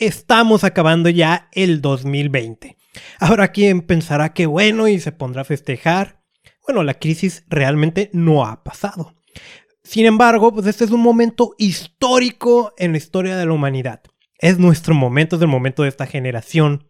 estamos acabando ya el 2020. Ahora quien pensará que bueno y se pondrá a festejar. Bueno, la crisis realmente no ha pasado. Sin embargo, pues este es un momento histórico en la historia de la humanidad. Es nuestro momento, es el momento de esta generación.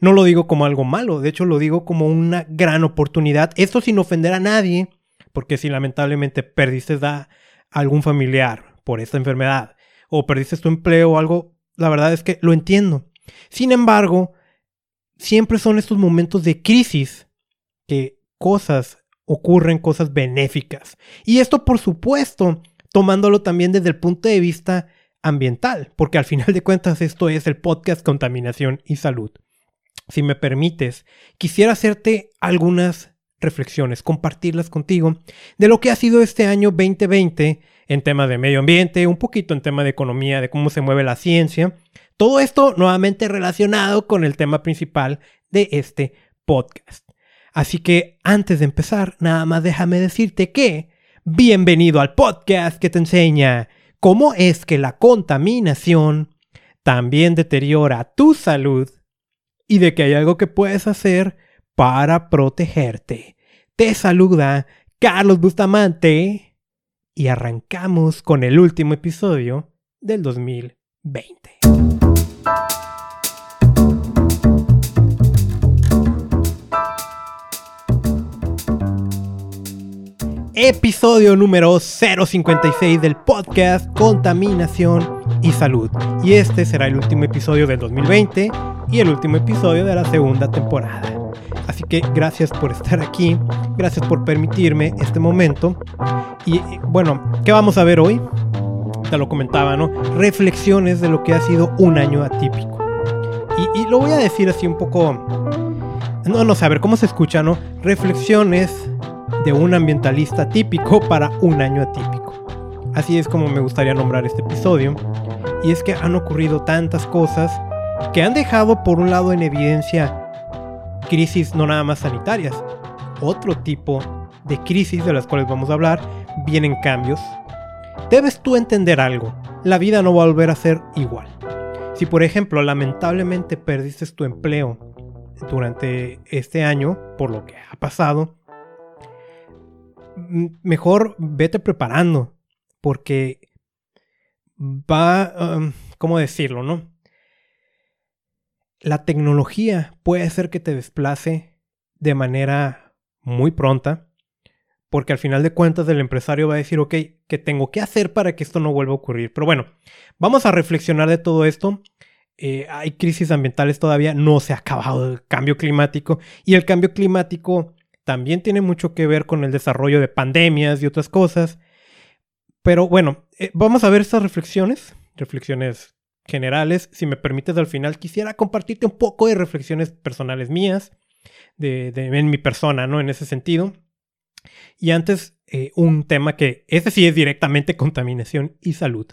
No lo digo como algo malo, de hecho lo digo como una gran oportunidad. Esto sin ofender a nadie, porque si lamentablemente perdiste a algún familiar por esta enfermedad o perdiste tu empleo o algo, la verdad es que lo entiendo. Sin embargo, siempre son estos momentos de crisis que cosas ocurren, cosas benéficas. Y esto, por supuesto, tomándolo también desde el punto de vista ambiental, porque al final de cuentas esto es el podcast Contaminación y Salud. Si me permites, quisiera hacerte algunas reflexiones, compartirlas contigo de lo que ha sido este año 2020 en temas de medio ambiente, un poquito en tema de economía, de cómo se mueve la ciencia. Todo esto nuevamente relacionado con el tema principal de este podcast. Así que antes de empezar, nada más déjame decirte que bienvenido al podcast que te enseña cómo es que la contaminación también deteriora tu salud y de que hay algo que puedes hacer para protegerte. Te saluda Carlos Bustamante y arrancamos con el último episodio del 2020. Episodio número 056 del podcast Contaminación y Salud. Y este será el último episodio del 2020 y el último episodio de la segunda temporada. Así que gracias por estar aquí, gracias por permitirme este momento. Y bueno, ¿qué vamos a ver hoy? Te lo comentaba, ¿no? Reflexiones de lo que ha sido un año atípico. Y, lo voy a decir así un poco... No, no sé, a ver cómo se escucha, ¿no? Reflexiones de un ambientalista típico para un año atípico. Así es como me gustaría nombrar este episodio. Y es que han ocurrido tantas cosas que han dejado por un lado en evidencia crisis no nada más sanitarias, otro tipo de crisis de las cuales vamos a hablar, vienen cambios. Debes tú entender algo, la vida no va a volver a ser igual. Si por ejemplo lamentablemente perdiste tu empleo durante este año, por lo que ha pasado, mejor vete preparando, porque va, um, ¿cómo decirlo, no? La tecnología puede ser que te desplace de manera muy pronta, porque al final de cuentas el empresario va a decir, ok, ¿qué tengo que hacer para que esto no vuelva a ocurrir? Pero bueno, vamos a reflexionar de todo esto. Eh, hay crisis ambientales todavía, no se ha acabado el cambio climático y el cambio climático también tiene mucho que ver con el desarrollo de pandemias y otras cosas. Pero bueno, eh, vamos a ver estas reflexiones, reflexiones generales. Si me permites al final, quisiera compartirte un poco de reflexiones personales mías, de, en mi persona, ¿no? En ese sentido. Y antes, eh, un tema que, ese sí es directamente contaminación y salud.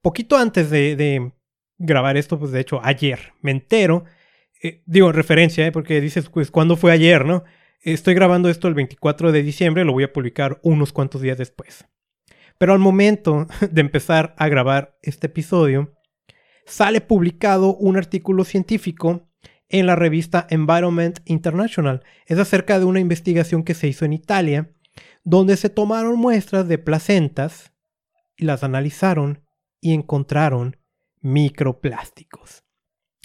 Poquito antes de, grabar esto, pues de hecho, ayer me entero, eh, digo referencia, porque dices, pues, ¿cuándo fue ayer, no? Estoy grabando esto el 24 de diciembre, lo voy a publicar unos cuantos días después. Pero al momento de empezar a grabar este episodio, sale publicado un artículo científico en la revista Environment International. Es acerca de una investigación que se hizo en Italia, donde se tomaron muestras de placentas y las analizaron y encontraron microplásticos.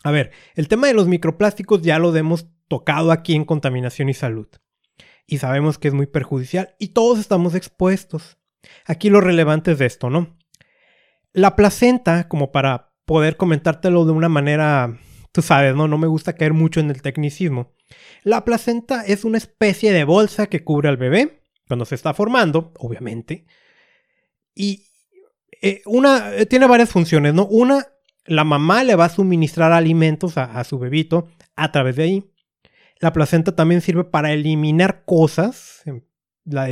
A ver, el tema de los microplásticos ya lo hemos tocado aquí en contaminación y salud. Y sabemos que es muy perjudicial y todos estamos expuestos. Aquí lo relevante es de esto, ¿no? La placenta, como para poder comentártelo de una manera, tú sabes, ¿no? No me gusta caer mucho en el tecnicismo. La placenta es una especie de bolsa que cubre al bebé cuando se está formando, obviamente. Y eh, una, eh, tiene varias funciones, ¿no? Una, la mamá le va a suministrar alimentos a, a su bebito a través de ahí. La placenta también sirve para eliminar cosas, em, la,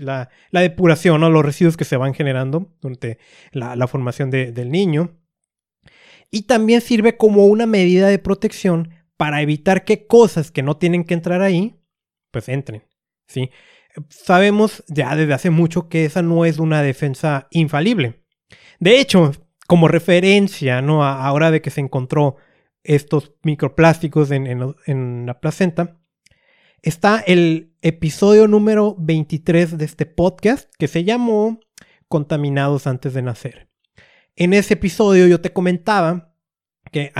la, la depuración, o los residuos que se van generando durante la, formación del niño. Y también sirve como una medida de protección para evitar que cosas que no tienen que entrar ahí, pues entren. ¿sí? Sabemos ya desde hace mucho que esa no es una defensa infalible. De hecho, como referencia, ¿no? Ahora de que se encontró estos microplásticos en, en, la placenta, está el episodio número 23 de este podcast que se llamó Contaminados antes de nacer. En ese episodio yo te comentaba que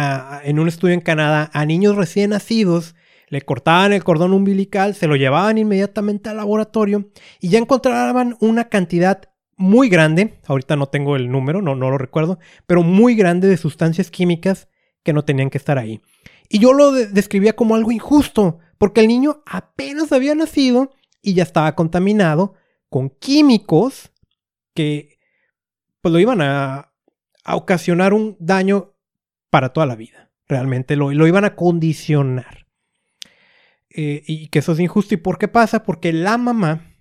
en un estudio en Canadá a niños recién nacidos le cortaban el cordón umbilical, se lo llevaban inmediatamente al laboratorio y ya encontraban una cantidad muy grande, ahorita no tengo el número, no, no lo recuerdo, pero muy grande de sustancias químicas que no tenían que estar ahí. Y yo lo describía como algo injusto, porque el niño apenas había nacido y ya estaba contaminado con químicos que pues lo iban a, ocasionar un daño para toda la vida. Realmente lo, lo iban a condicionar. Eh, y que eso es injusto. ¿Y por qué pasa? Porque la mamá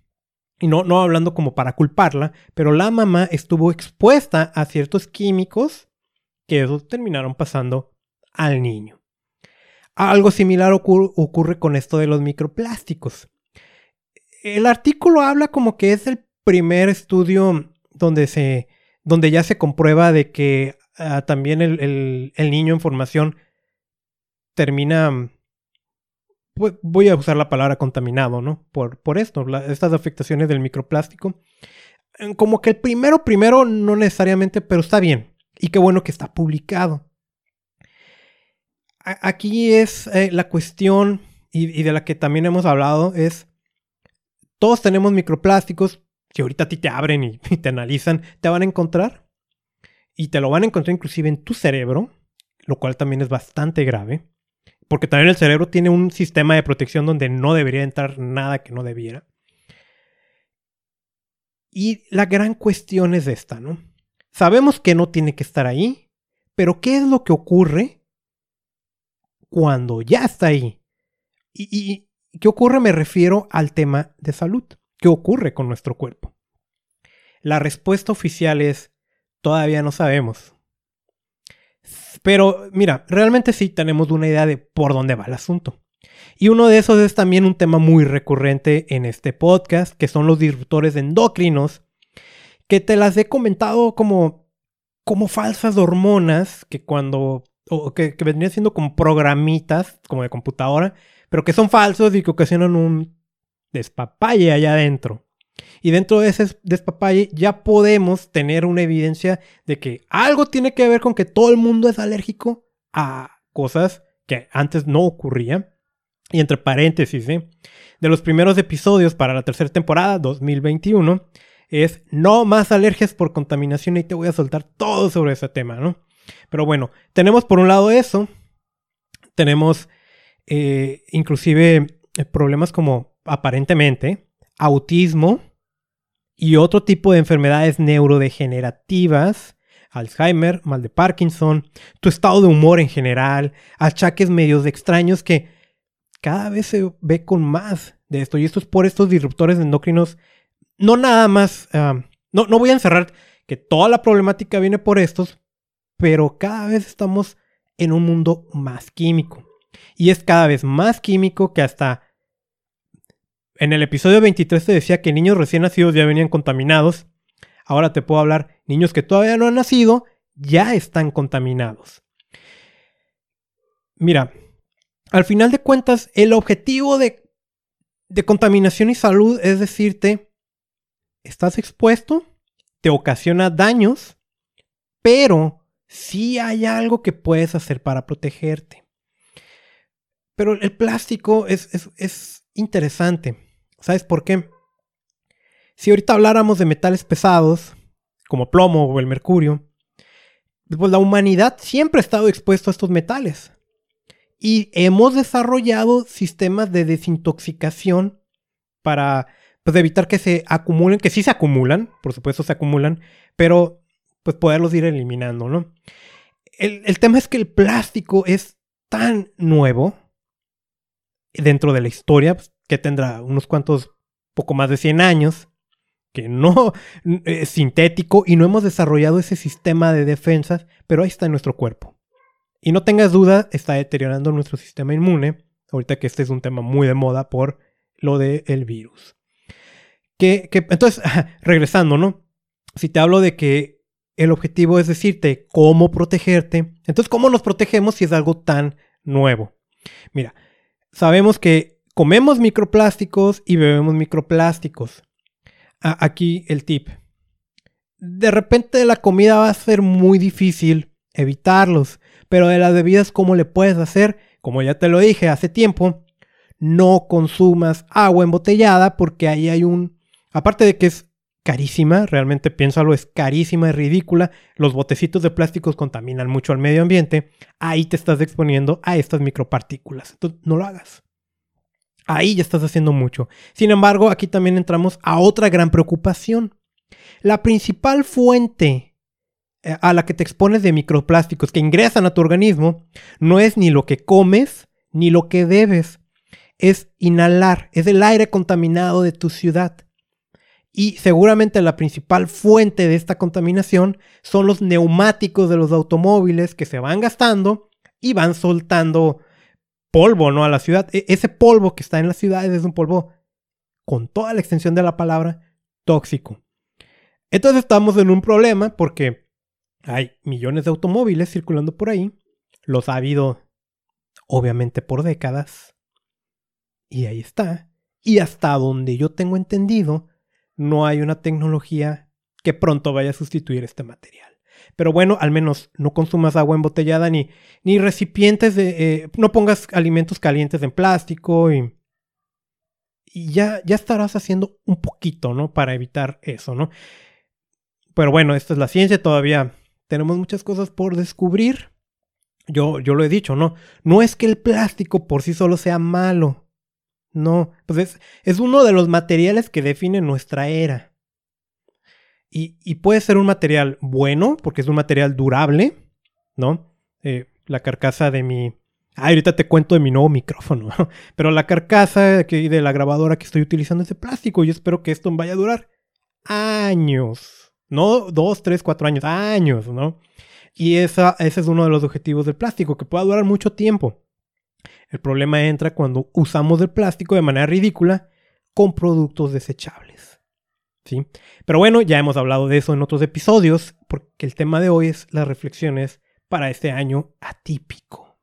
y no, no hablando como para culparla, pero la mamá estuvo expuesta a ciertos químicos que eso terminaron pasando al niño. Algo similar ocurre con esto de los microplásticos. El artículo habla como que es el primer estudio donde, se, donde ya se comprueba de que ah, también el, niño en formación termina pues, voy a usar la palabra contaminado, ¿no? Por, por esto, estas afectaciones del microplástico. Eh, como que el primero, primero, no necesariamente, pero está bien. Y qué bueno que está publicado. aquí es eh, la cuestión, y, de la que también hemos hablado, es, todos tenemos microplásticos, que ahorita a ti te abren y te analizan, te van a encontrar. Y te lo van a encontrar inclusive en tu cerebro, lo cual también es bastante grave. Porque también el cerebro tiene un sistema de protección donde no debería entrar nada que no debiera. Y la gran cuestión es esta, ¿no? Sabemos que no tiene que estar ahí, pero ¿qué es lo que ocurre cuando ya está ahí? ¿Y, qué ocurre? Me refiero al tema de salud. ¿Qué ocurre con nuestro cuerpo? La respuesta oficial es, todavía no sabemos. Pero mira, realmente sí tenemos una idea de por dónde va el asunto. Y uno de esos es también un tema muy recurrente en este podcast, que son los disruptores endocrinos, que te las he comentado como, como falsas hormonas, que cuando, o que, que vendrían siendo como programitas, como de computadora, pero que son falsos y que ocasionan un despapalle allá adentro. Y dentro de ese despapalle ya podemos tener una evidencia de que algo tiene que ver con que todo el mundo es alérgico a cosas que antes no ocurrían. Y entre paréntesis, ¿eh? de los primeros episodios para la tercera temporada, 2021, es no más alergias por contaminación y te voy a soltar todo sobre ese tema, ¿no? Pero bueno, tenemos por un lado eso, tenemos eh, inclusive eh, problemas como aparentemente autismo y otro tipo de enfermedades neurodegenerativas, Alzheimer, mal de Parkinson, tu estado de humor en general, achaques medios extraños que cada vez se ve con más de esto. Y esto es por estos disruptores endocrinos. No nada más, no, no voy a encerrar que toda la problemática viene por estos, pero cada vez estamos en un mundo más químico. Y es cada vez más químico que hasta en el episodio 23 te decía que niños recién nacidos ya venían contaminados. Ahora te puedo hablar, niños que todavía no han nacido ya están contaminados. Mira, al final de cuentas, el objetivo de, de contaminación y salud es decirte, estás expuesto, te ocasiona daños, pero sí hay algo que puedes hacer para protegerte. Pero el plástico es, es, es interesante. ¿Sabes por qué? Si ahorita habláramos de metales pesados, como plomo o el mercurio, pues la humanidad siempre ha estado expuesto a estos metales. Y hemos desarrollado sistemas de desintoxicación para pues, evitar que se acumulen, que sí se acumulan, por supuesto se acumulan, pero pues poderlos ir eliminando, ¿no? El, el tema es que el plástico es tan nuevo dentro de la historia, pues, que tendrá unos cuantos, poco más de 100 años, que no es sintético y no hemos desarrollado ese sistema de defensas, pero ahí está en nuestro cuerpo. Y no tengas duda, está deteriorando nuestro sistema inmune, ahorita que este es un tema muy de moda por lo del virus. Que, entonces, regresando, ¿no? Si te hablo de que el objetivo es decirte cómo protegerte. Entonces, ¿cómo nos protegemos si es algo tan nuevo? Mira, sabemos que comemos microplásticos y bebemos microplásticos. aquí el tip. De repente la comida va a ser muy difícil evitarlos, pero de las bebidas, ¿cómo le puedes hacer? Como ya te lo dije hace tiempo, no consumas agua embotellada porque ahí hay un... Aparte de que es carísima, realmente piénsalo, es carísima, es ridícula. Los botecitos de plásticos contaminan mucho al medio ambiente. Ahí te estás exponiendo a estas micropartículas. Entonces, no lo hagas. Ahí ya estás haciendo mucho. Sin embargo, aquí también entramos a otra gran preocupación. La principal fuente eh, a la que te expones de microplásticos que ingresan a tu organismo no es ni lo que comes ni lo que bebes. Es inhalar, es el aire contaminado de tu ciudad. Y seguramente la principal fuente de esta contaminación son los neumáticos de los automóviles que se van gastando y van soltando polvo, ¿no? A la ciudad. E, ese polvo que está en las ciudades es un polvo, con toda la extensión de la palabra, tóxico. Entonces estamos en un problema porque hay millones de automóviles circulando por ahí. Los ha habido, obviamente, por décadas. Y ahí está. Y hasta donde yo tengo entendido, no hay una tecnología que pronto vaya a sustituir este material. Pero bueno, al menos no consumas agua embotellada ni, ni recipientes de... Eh, no pongas alimentos calientes en plástico y, y ya, ya estarás haciendo un poquito, ¿no? Para evitar eso, ¿no? Pero bueno, esta es la ciencia, todavía tenemos muchas cosas por descubrir. Yo, yo lo he dicho, ¿no? No es que el plástico por sí solo sea malo. No, pues es, es uno de los materiales que define nuestra era. Y, puede ser un material bueno, porque es un material durable, ¿no? Eh, la carcasa de mi... Ah, ahorita te cuento de mi nuevo micrófono, pero la carcasa que, de la grabadora que estoy utilizando es de plástico y espero que esto vaya a durar años. No dos, tres, cuatro años, años, ¿no? Y esa, ese es uno de los objetivos del plástico, que pueda durar mucho tiempo. El problema entra cuando usamos el plástico de manera ridícula con productos desechables. ¿Sí? Pero bueno, ya hemos hablado de eso en otros episodios, porque el tema de hoy es las reflexiones para este año atípico.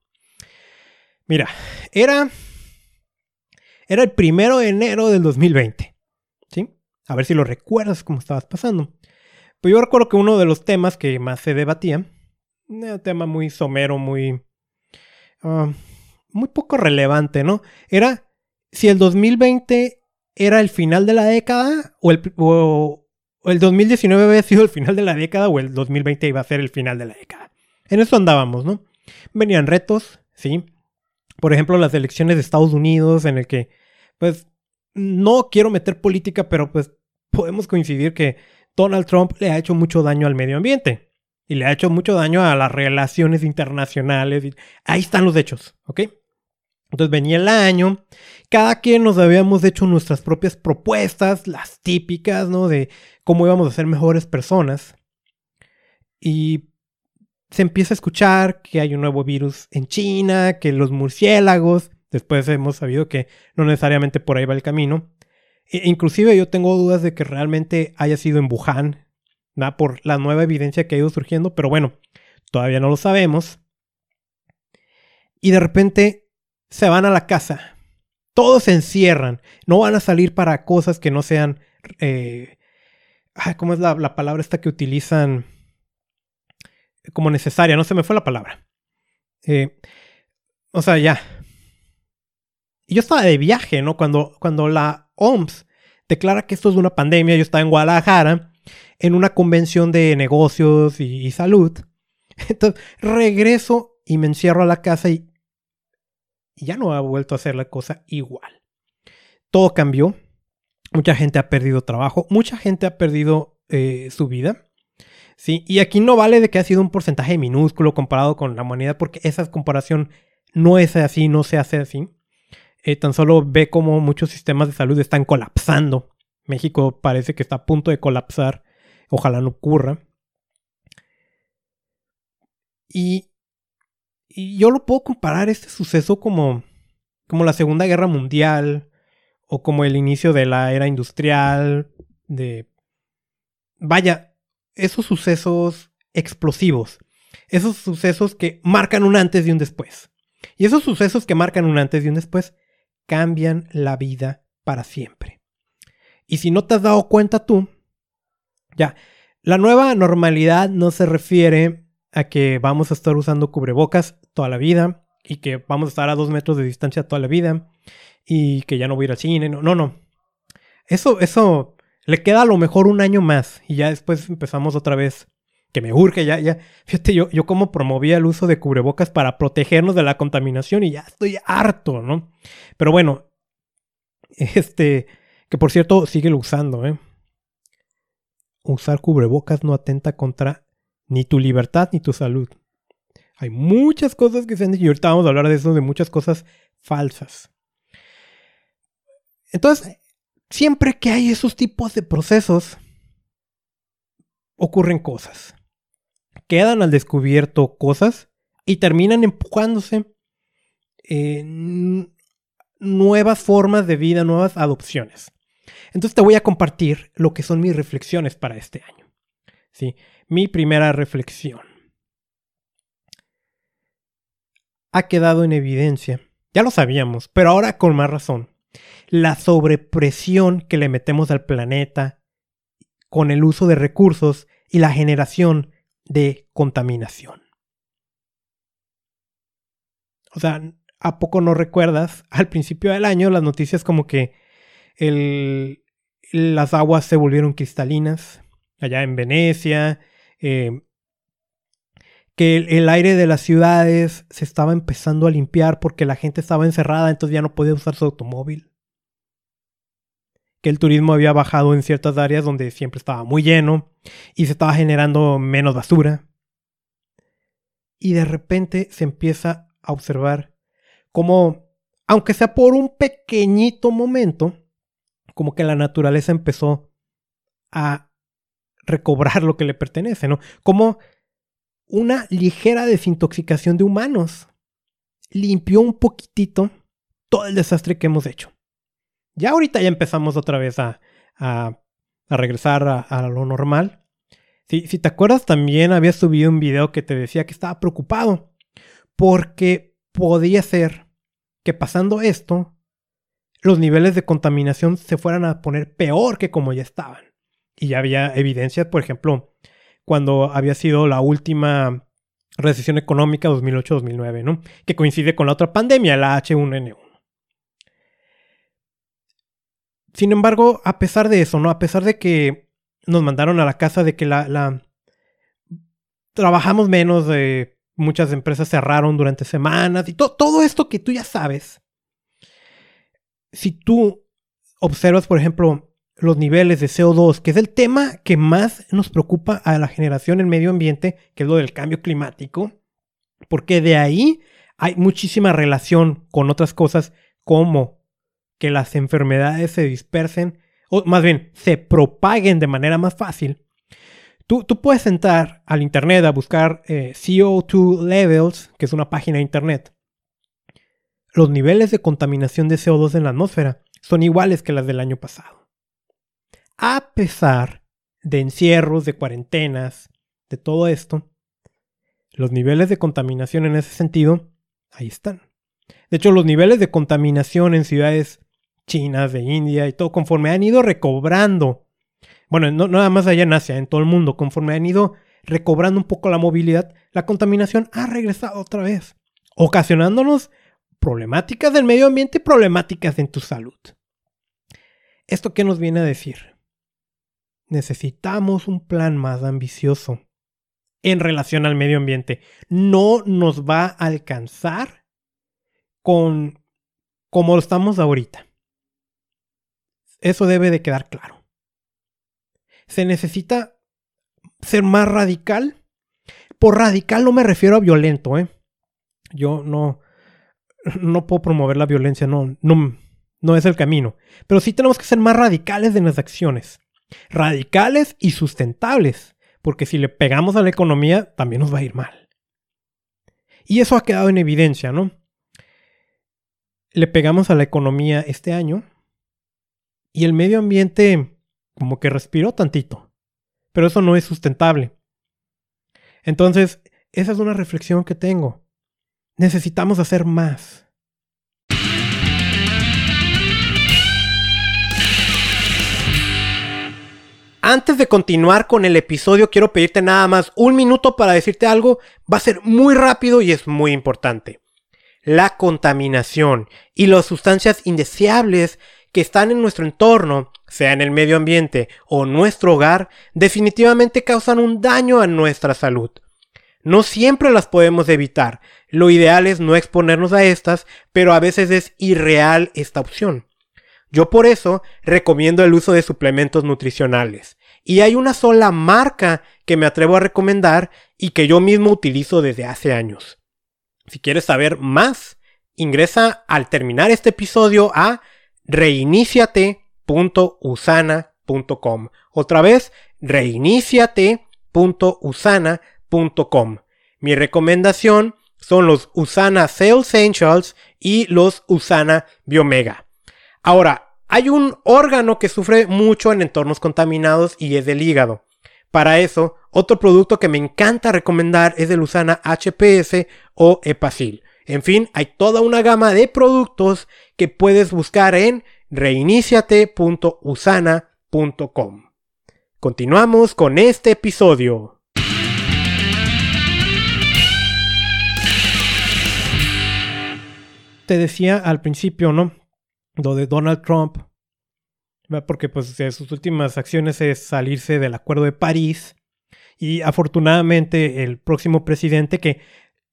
Mira, era, era el primero de enero del 2020. ¿Sí? A ver si lo recuerdas cómo estabas pasando. Pues yo recuerdo que uno de los temas que más se debatía, un tema muy somero, muy... Ah, muy poco relevante, ¿no? Era si el 2020 era el final de la década o el, o, el 2019 había sido el final de la década o el 2020 iba a ser el final de la década. En eso andábamos, ¿no? Venían retos, sí. Por ejemplo, las elecciones de Estados Unidos en el que, pues, no quiero meter política, pero pues podemos coincidir que Donald Trump le ha hecho mucho daño al medio ambiente y le ha hecho mucho daño a las relaciones internacionales. Ahí están los hechos, ¿ok? Entonces venía el año, cada quien nos habíamos hecho nuestras propias propuestas, las típicas, ¿no? De cómo íbamos a ser mejores personas. Y se empieza a escuchar que hay un nuevo virus en China, que los murciélagos, después hemos sabido que no necesariamente por ahí va el camino. E inclusive yo tengo dudas de que realmente haya sido en Wuhan, ¿no? por la nueva evidencia que ha ido surgiendo, pero bueno, todavía no lo sabemos. Y de repente se van a la casa. Todos se encierran. No van a salir para cosas que no sean... Eh, ¿Cómo es la, palabra esta que utilizan? Como necesaria. No se me fue la palabra. Eh, o sea, ya. Y yo estaba de viaje, ¿no? Cuando, cuando la OMS declara que esto es una pandemia, yo estaba en Guadalajara en una convención de negocios y salud. Entonces regreso y me encierro a la casa y y ya no ha vuelto a hacer la cosa igual. Todo cambió. Mucha gente ha perdido trabajo. Mucha gente ha perdido eh, su vida. ¿sí? Y aquí no vale de que ha sido un porcentaje minúsculo comparado con la humanidad, porque esa comparación no es así, no se hace así. Eh, tan solo ve como muchos sistemas de salud están colapsando. México parece que está a punto de colapsar. Ojalá no ocurra. Y y yo lo puedo comparar este suceso como, como la Segunda Guerra Mundial o como el inicio de la era industrial, de... Vaya, esos sucesos explosivos, esos sucesos que marcan un antes y un después. Y esos sucesos que marcan un antes y un después cambian la vida para siempre. Y si no te has dado cuenta tú, ya, la nueva normalidad no se refiere a que vamos a estar usando cubrebocas toda la vida y que vamos a estar a dos metros de distancia toda la vida y que ya no voy a ir al cine. No, no, no. Eso, eso le queda a lo mejor un año más y ya después empezamos otra vez. Que me urge, ya, ya. Fíjate, yo, yo como promovía el uso de cubrebocas para protegernos de la contaminación y ya estoy harto, ¿no? Pero bueno, este, que por cierto, síguelo usando, ¿eh? Usar cubrebocas no atenta contra ni tu libertad ni tu salud. Hay muchas cosas que se han dicho y ahorita vamos a hablar de eso, de muchas cosas falsas. Entonces, siempre que hay esos tipos de procesos, ocurren cosas. Quedan al descubierto cosas y terminan empujándose en nuevas formas de vida, nuevas adopciones. Entonces te voy a compartir lo que son mis reflexiones para este año. ¿Sí? Mi primera reflexión. Ha quedado en evidencia, ya lo sabíamos, pero ahora con más razón, la sobrepresión que le metemos al planeta con el uso de recursos y la generación de contaminación. O sea, ¿a poco no recuerdas al principio del año las noticias como que las aguas se volvieron cristalinas allá en Venecia? Eh, que el, aire de las ciudades se estaba empezando a limpiar porque la gente estaba encerrada, entonces ya no podía usar su automóvil que el turismo había bajado en ciertas áreas donde siempre estaba muy lleno y se estaba generando menos basura. Y de repente se empieza a observar como, aunque sea por un pequeñito momento, como que la naturaleza empezó a recobrar lo que le pertenece, ¿no? Como una ligera desintoxicación de humanos limpió un poquitito todo el desastre que hemos hecho. Ya ahorita ya empezamos otra vez a, a, regresar a, lo normal. Si, si te acuerdas, también había subido un video que te decía que estaba preocupado porque podía ser que pasando esto, los niveles de contaminación se fueran a poner peor que como ya estaban. Y ya había evidencia, por ejemplo, cuando había sido la última recesión económica 2008-2009, ¿no? Que coincide con la otra pandemia, la H1N1. Sin embargo, a pesar de eso, ¿no? A pesar de que nos mandaron a la casa, de que la, la... trabajamos menos, de muchas empresas cerraron durante semanas y todo esto que tú ya sabes. Si tú observas, por ejemplo, los niveles de CO2, que es el tema que más nos preocupa a la generación en medio ambiente, que es lo del cambio climático, porque de ahí hay muchísima relación con otras cosas como que las enfermedades se dispersen, o más bien, se propaguen de manera más fácil, tú, tú puedes entrar al Internet a buscar eh, CO2 Levels, que es una página de Internet. Los niveles de contaminación de CO2 en la atmósfera son iguales que las del año pasado. A pesar de encierros, de cuarentenas, de todo esto, los niveles de contaminación en ese sentido, ahí están. De hecho, los niveles de contaminación en ciudades chinas, de India y todo, conforme han ido recobrando, bueno, no, nada más allá en Asia, en todo el mundo, conforme han ido recobrando un poco la movilidad, la contaminación ha regresado otra vez, ocasionándonos problemáticas del medio ambiente y problemáticas en tu salud. ¿Esto qué nos viene a decir? Necesitamos un plan más ambicioso en relación al medio ambiente. No nos va a alcanzar con como estamos ahorita. Eso debe de quedar claro. Se necesita ser más radical. Por radical no me refiero a violento, ¿eh? Yo no, no puedo promover la violencia, no, no, no es el camino. Pero sí tenemos que ser más radicales en las acciones. Radicales y sustentables. Porque si le pegamos a la economía, también nos va a ir mal. Y eso ha quedado en evidencia, ¿no? Le pegamos a la economía este año y el medio ambiente como que respiró tantito. pero eso no es sustentable. Entonces, esa es una reflexión que tengo. Necesitamos hacer más. Antes de continuar con el episodio, quiero pedirte nada más un minuto para decirte algo. Va a ser muy rápido y es muy importante. La contaminación y las sustancias indeseables que están en nuestro entorno, sea en el medio ambiente o nuestro hogar, definitivamente causan un daño a nuestra salud. No siempre las podemos evitar. Lo ideal es no exponernos a estas, pero a veces es irreal esta opción. Yo por eso recomiendo el uso de suplementos nutricionales. Y hay una sola marca que me atrevo a recomendar y que yo mismo utilizo desde hace años. Si quieres saber más, ingresa al terminar este episodio a reiniciate.usana.com. Otra vez, reiniciate.usana.com. Mi recomendación son los Usana Sales Essentials y los Usana Biomega. Ahora, hay un órgano que sufre mucho en entornos contaminados y es el hígado. Para eso, otro producto que me encanta recomendar es el Usana HPS o Epacil. En fin, hay toda una gama de productos que puedes buscar en reiniciate.usana.com. Continuamos con este episodio. Te decía al principio, ¿no? Lo de Donald Trump, porque pues sus últimas acciones es salirse del Acuerdo de París y afortunadamente el próximo presidente que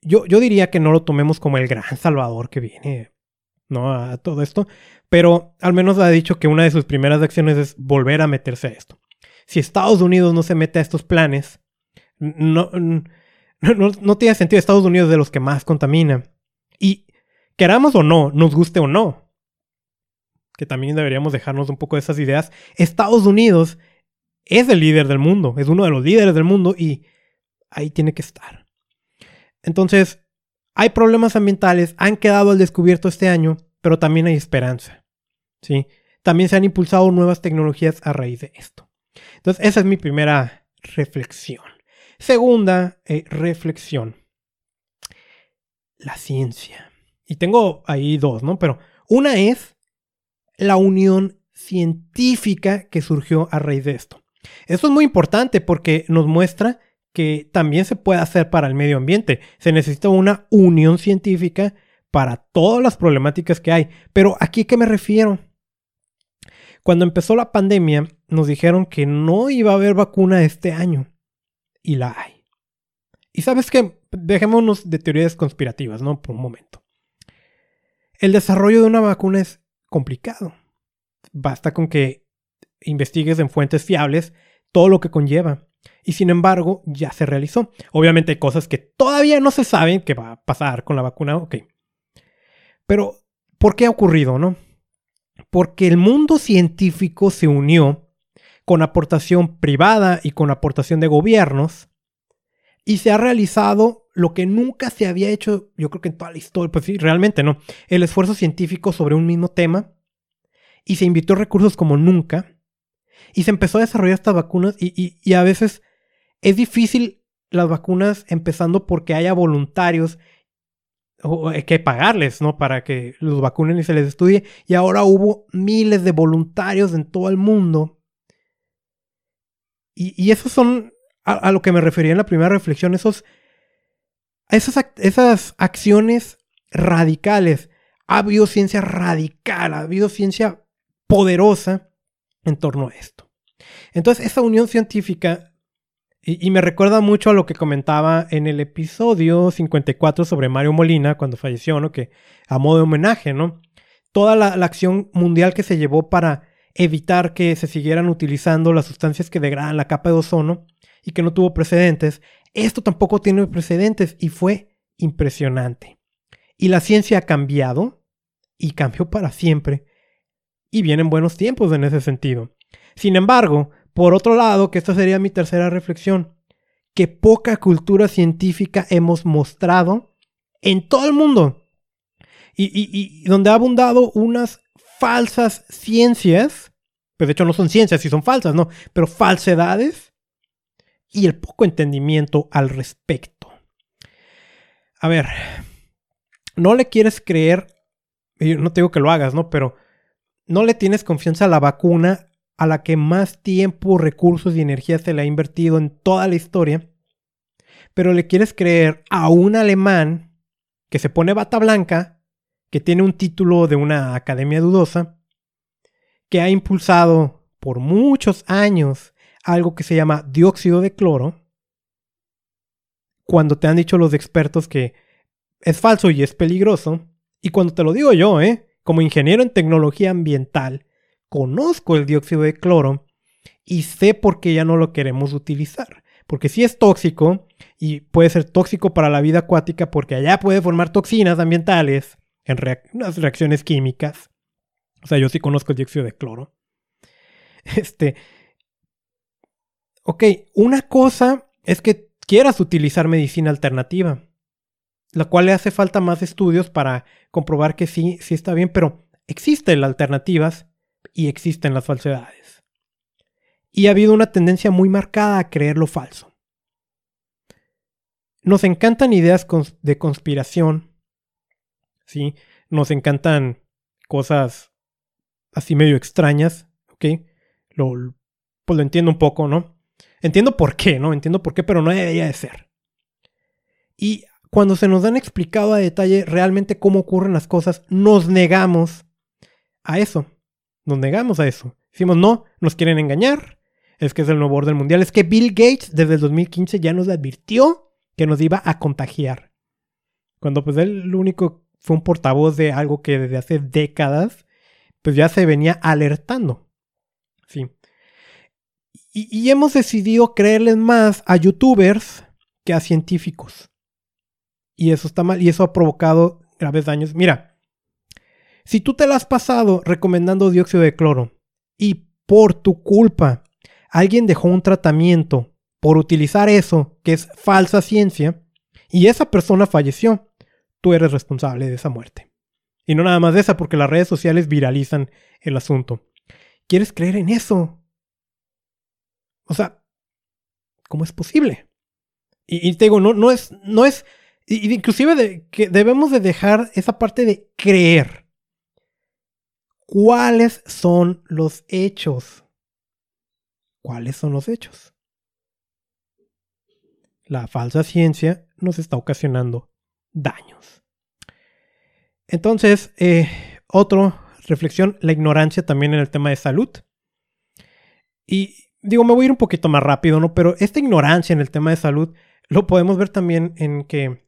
yo, yo diría que no lo tomemos como el gran salvador que viene ¿no? a todo esto, pero al menos ha dicho que una de sus primeras acciones es volver a meterse a esto. Si Estados Unidos no se mete a estos planes, no, no, no tiene sentido. Estados Unidos es de los que más contamina. Y queramos o no, nos guste o no, que también deberíamos dejarnos un poco de esas ideas. Estados Unidos es el líder del mundo, es uno de los líderes del mundo y ahí tiene que estar. Entonces, hay problemas ambientales, han quedado al descubierto este año, pero también hay esperanza. ¿sí? También se han impulsado nuevas tecnologías a raíz de esto. Entonces, esa es mi primera reflexión. Segunda eh, reflexión. La ciencia. Y tengo ahí dos, ¿no? Pero una es la unión científica que surgió a raíz de esto. Esto es muy importante porque nos muestra que también se puede hacer para el medio ambiente. Se necesita una unión científica para todas las problemáticas que hay. Pero aquí qué me refiero? Cuando empezó la pandemia nos dijeron que no iba a haber vacuna este año. Y la hay. Y sabes que dejémonos de teorías conspirativas, ¿no? Por un momento. El desarrollo de una vacuna es complicado. Basta con que investigues en fuentes fiables todo lo que conlleva. Y sin embargo, ya se realizó. Obviamente hay cosas que todavía no se saben que va a pasar con la vacuna, ok. Pero, ¿por qué ha ocurrido, no? Porque el mundo científico se unió con aportación privada y con aportación de gobiernos y se ha realizado lo que nunca se había hecho, yo creo que en toda la historia, pues sí, realmente no, el esfuerzo científico sobre un mismo tema y se invirtió recursos como nunca y se empezó a desarrollar estas vacunas y, a veces es difícil las vacunas empezando porque haya voluntarios o hay que pagarles, ¿no? Para que los vacunen y se les estudie. Y ahora hubo miles de voluntarios en todo el mundo. Y, y esos son a, lo que me refería en la primera reflexión, esos esas, esas acciones radicales. Ha habido ciencia radical, ha habido ciencia poderosa en torno a esto. Entonces, esa unión científica, y, me recuerda mucho a lo que comentaba en el episodio 54 sobre Mario Molina, cuando falleció, ¿no? Que a modo de homenaje, ¿no? Toda la, la acción mundial que se llevó para evitar que se siguieran utilizando las sustancias que degradan la capa de ozono y que no tuvo precedentes, esto tampoco tiene precedentes y fue impresionante. Y la ciencia ha cambiado y cambió para siempre. Y vienen buenos tiempos en ese sentido. Sin embargo, por otro lado, que esta sería mi tercera reflexión, que poca cultura científica hemos mostrado en todo el mundo. Y, y donde ha abundado unas falsas ciencias, pues de hecho no son ciencias, sí son falsas, ¿no? Pero falsedades y el poco entendimiento al respecto. A ver, no le quieres creer, no te digo que lo hagas, ¿no? Pero no le tienes confianza a la vacuna a la que más tiempo, recursos y energía se le ha invertido en toda la historia, pero le quieres creer a un alemán que se pone bata blanca, que tiene un título de una academia dudosa, que ha impulsado por muchos años algo que se llama dióxido de cloro, cuando te han dicho los expertos que es falso y es peligroso, y cuando te lo digo yo, ¿eh? como ingeniero en tecnología ambiental, conozco el dióxido de cloro y sé por qué ya no lo queremos utilizar. Porque si es tóxico y puede ser tóxico para la vida acuática porque allá puede formar toxinas ambientales en unas reacciones químicas. O sea, yo sí conozco el dióxido de cloro. Este. Ok, una cosa es que quieras utilizar medicina alternativa, la cual le hace falta más estudios para comprobar que sí, sí está bien, pero existen alternativas y existen las falsedades. Y ha habido una tendencia muy marcada a creer lo falso. Nos encantan ideas de conspiración, ¿sí? Nos encantan cosas así medio extrañas, ¿ok? Lo, pues lo entiendo un poco, ¿no? Entiendo por qué, ¿no? Entiendo por qué, pero no debería de ser. Y cuando se nos han explicado a detalle realmente cómo ocurren las cosas, nos negamos a eso. Nos negamos a eso. Decimos, no, nos quieren engañar. Es que es el nuevo orden mundial. Es que Bill Gates desde el 2015 ya nos advirtió que nos iba a contagiar. Cuando pues él lo único fue un portavoz de algo que desde hace décadas pues ya se venía alertando. Sí. Y, y hemos decidido creerles más a youtubers que a científicos. Y eso está mal y eso ha provocado graves daños. Mira, si tú te la has pasado recomendando dióxido de cloro y por tu culpa alguien dejó un tratamiento por utilizar eso, que es falsa ciencia, y esa persona falleció, tú eres responsable de esa muerte. Y no nada más de esa, porque las redes sociales viralizan el asunto. ¿Quieres creer en eso? O sea, ¿cómo es posible? Y, te digo, no, no es, no es, inclusive que debemos de dejar esa parte de creer. ¿Cuáles son los hechos? ¿Cuáles son los hechos? La falsa ciencia nos está ocasionando daños. Entonces, eh, otra reflexión, la ignorancia también en el tema de salud. Y digo, me voy a ir un poquito más rápido, ¿no? Pero esta ignorancia en el tema de salud lo podemos ver también en que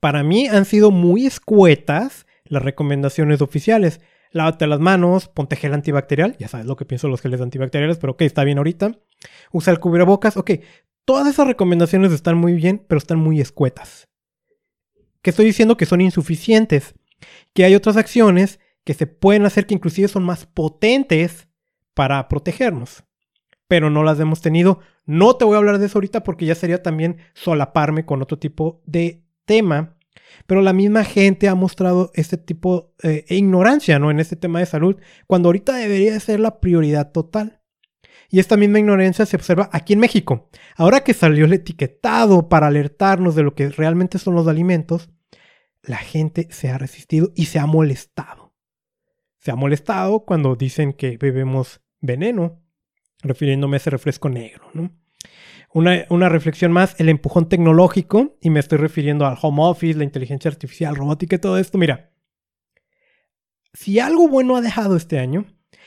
para mí han sido muy escuetas las recomendaciones oficiales lávate las manos, ponte gel antibacterial, ya sabes lo que pienso los geles antibacteriales, pero ok, está bien ahorita. Usa el cubrebocas, ok. Todas esas recomendaciones están muy bien, pero están muy escuetas. Que estoy diciendo que son insuficientes. Que hay otras acciones que se pueden hacer que inclusive son más potentes para protegernos. Pero no las hemos tenido. No te voy a hablar de eso ahorita porque ya sería también solaparme con otro tipo de tema pero la misma gente ha mostrado este tipo de eh, ignorancia ¿no? en este tema de salud, cuando ahorita debería ser la prioridad total. Y esta misma ignorancia se observa aquí en México. Ahora que salió el etiquetado para alertarnos de lo que realmente son los alimentos, la gente se ha resistido y se ha molestado. Se ha molestado cuando dicen que bebemos veneno, refiriéndome a ese refresco negro, ¿no? Una, reflexión más, el empujón tecnológico, y me estoy refiriendo al home office, la inteligencia artificial, robótica y todo esto. Mira, si algo bueno ha dejado este año,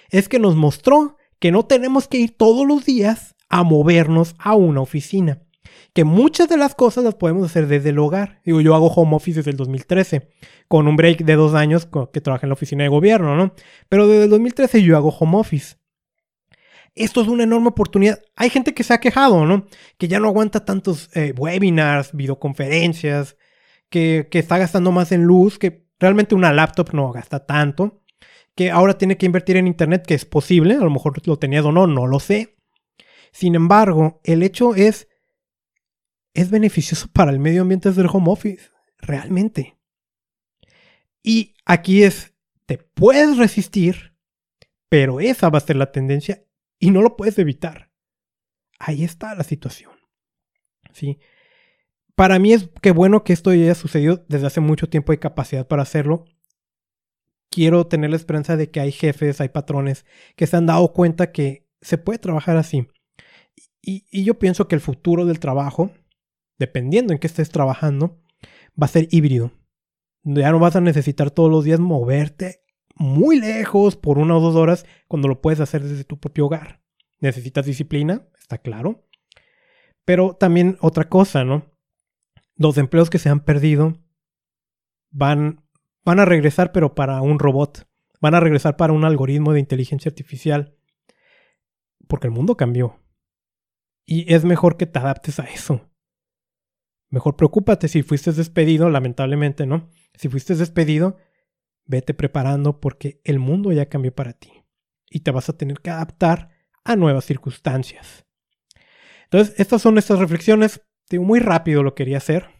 es que nos mostró que no tenemos que ir todos los días a movernos a una oficina. Que muchas de las cosas las podemos hacer desde el hogar. Digo, yo hago home office desde el 2013, con un break de dos años que trabajé en la oficina de gobierno, ¿no? Pero desde el 2013 yo hago home office esto es una enorme oportunidad. Hay gente que se ha quejado, ¿no? Que ya no aguanta tantos eh, webinars, videoconferencias, que, que está gastando más en luz, que realmente una laptop no gasta tanto, que ahora tiene que invertir en Internet, que es posible, a lo mejor lo tenía o no, no lo sé. Sin embargo, el hecho es, es beneficioso para el medio ambiente desde el home office, realmente. Y aquí es, te puedes resistir, pero esa va a ser la tendencia y no lo puedes evitar. ahí está la situación. ¿Sí? Para mí es que bueno que esto haya sucedido desde hace mucho tiempo, hay capacidad para hacerlo. Quiero tener la esperanza de que hay jefes, hay patrones que se han dado cuenta que se puede trabajar así. Y, yo pienso que el futuro del trabajo, dependiendo en qué estés trabajando, va a ser híbrido. Ya no vas a necesitar todos los días moverte muy lejos por una o dos horas cuando lo puedes hacer desde tu propio hogar. Necesitas disciplina, está claro. Pero también otra cosa, ¿no? Los empleos que se han perdido van, van a regresar, pero para un robot. Van a regresar para un algoritmo de inteligencia artificial. Porque el mundo cambió. Y es mejor que te adaptes a eso. Mejor preocúpate si fuiste despedido, lamentablemente, ¿no? Si fuiste despedido, vete preparando porque el mundo ya cambió para ti. Y te vas a tener que adaptar a nuevas circunstancias. Entonces, estas son estas reflexiones. Muy rápido lo quería hacer.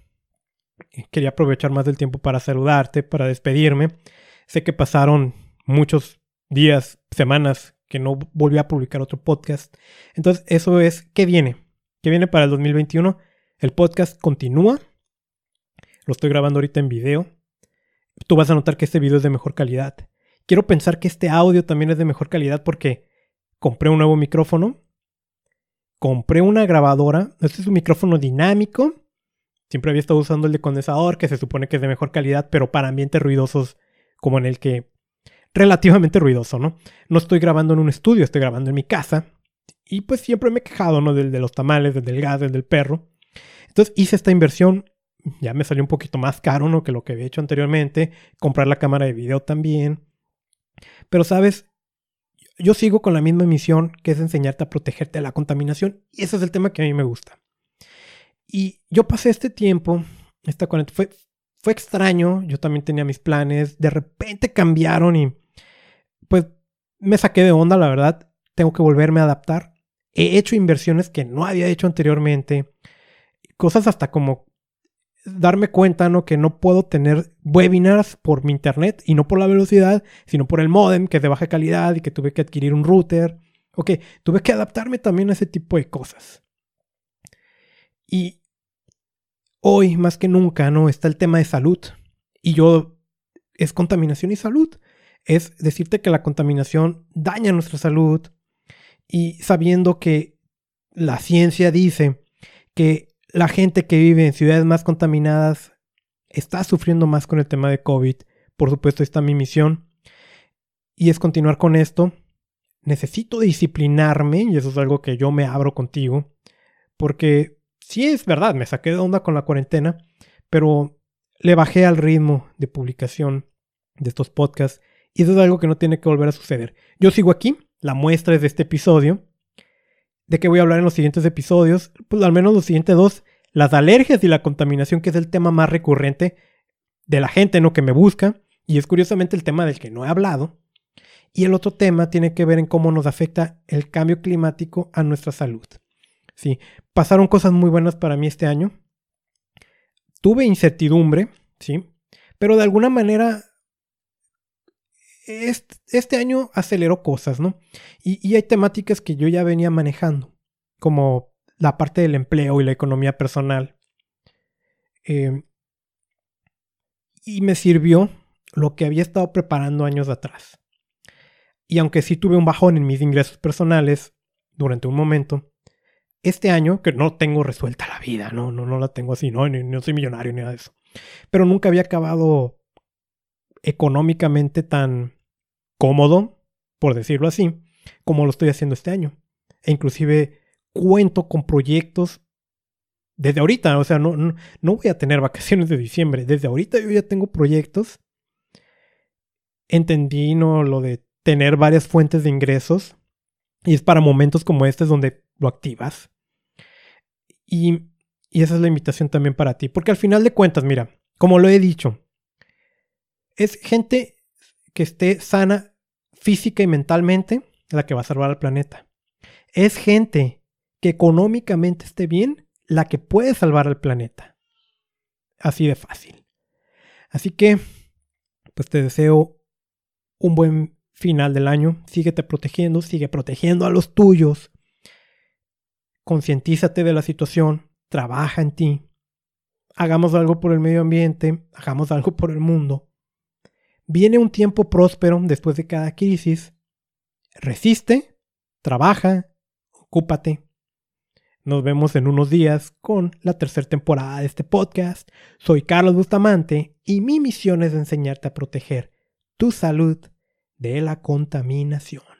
Quería aprovechar más del tiempo para saludarte, para despedirme. Sé que pasaron muchos días, semanas que no volví a publicar otro podcast. Entonces, eso es, ¿qué viene? ¿Qué viene para el 2021? El podcast continúa. Lo estoy grabando ahorita en video. Tú vas a notar que este video es de mejor calidad. Quiero pensar que este audio también es de mejor calidad porque compré un nuevo micrófono. Compré una grabadora. Este es un micrófono dinámico. Siempre había estado usando el de condensador, que se supone que es de mejor calidad, pero para ambientes ruidosos como en el que... Relativamente ruidoso, ¿no? No estoy grabando en un estudio, estoy grabando en mi casa. Y pues siempre me he quejado, ¿no? Del de los tamales, del del gas, del perro. Entonces hice esta inversión. Ya me salió un poquito más caro, ¿no? Que lo que había hecho anteriormente. Comprar la cámara de video también. Pero, ¿sabes? yo sigo con la misma misión que es enseñarte a protegerte de la contaminación y ese es el tema que a mí me gusta. Y yo pasé este tiempo, esta fue, fue extraño, yo también tenía mis planes, de repente cambiaron y pues me saqué de onda, la verdad, tengo que volverme a adaptar. He hecho inversiones que no había hecho anteriormente, cosas hasta como darme cuenta, ¿no? Que no puedo tener webinars por mi internet y no por la velocidad, sino por el modem que es de baja calidad y que tuve que adquirir un router. Ok, tuve que adaptarme también a ese tipo de cosas. Y hoy, más que nunca, ¿no? Está el tema de salud. Y yo, es contaminación y salud. Es decirte que la contaminación daña nuestra salud. Y sabiendo que la ciencia dice que la gente que vive en ciudades más contaminadas está sufriendo más con el tema de COVID. Por supuesto, está mi misión. Y es continuar con esto. Necesito disciplinarme, y eso es algo que yo me abro contigo. Porque sí es verdad, me saqué de onda con la cuarentena, pero le bajé al ritmo de publicación de estos podcasts. Y eso es algo que no tiene que volver a suceder. Yo sigo aquí, la muestra es de este episodio de qué voy a hablar en los siguientes episodios, pues al menos los siguientes dos, las alergias y la contaminación, que es el tema más recurrente de la gente, ¿no? Que me busca, y es curiosamente el tema del que no he hablado. Y el otro tema tiene que ver en cómo nos afecta el cambio climático a nuestra salud. Sí, pasaron cosas muy buenas para mí este año. Tuve incertidumbre, sí, pero de alguna manera este, año aceleró cosas, ¿no? Y, hay temáticas que yo ya venía manejando, como la parte del empleo y la economía personal. Em, y me sirvió lo que había estado preparando años atrás. Y aunque sí tuve un bajón en mis ingresos personales durante un momento, este año, que no tengo resuelta la vida, no, no, no la tengo así, no, no soy millonario ni nada de eso. Pero nunca había acabado económicamente tan cómodo, por decirlo así, como lo estoy haciendo este año. E inclusive cuento con proyectos desde ahorita, o sea, no, no, voy a tener vacaciones de diciembre, desde ahorita yo ya tengo proyectos. Entendí ¿no? lo de tener varias fuentes de ingresos y es para momentos como este donde lo activas. Y, esa es la invitación también para ti, porque al final de cuentas, mira, como lo he dicho, es gente que esté sana física y mentalmente la que va a salvar al planeta. Es gente que económicamente esté bien la que puede salvar al planeta. Así de fácil. Así que, pues te deseo un buen final del año. Síguete protegiendo, sigue protegiendo a los tuyos. Concientízate de la situación, trabaja en ti, hagamos algo por el medio ambiente, hagamos algo por el mundo. Viene un tiempo próspero después de cada crisis. Resiste, trabaja, ocúpate. Nos vemos en unos días con la tercera temporada de este podcast. Soy Carlos Bustamante y mi misión es enseñarte a proteger tu salud de la contaminación.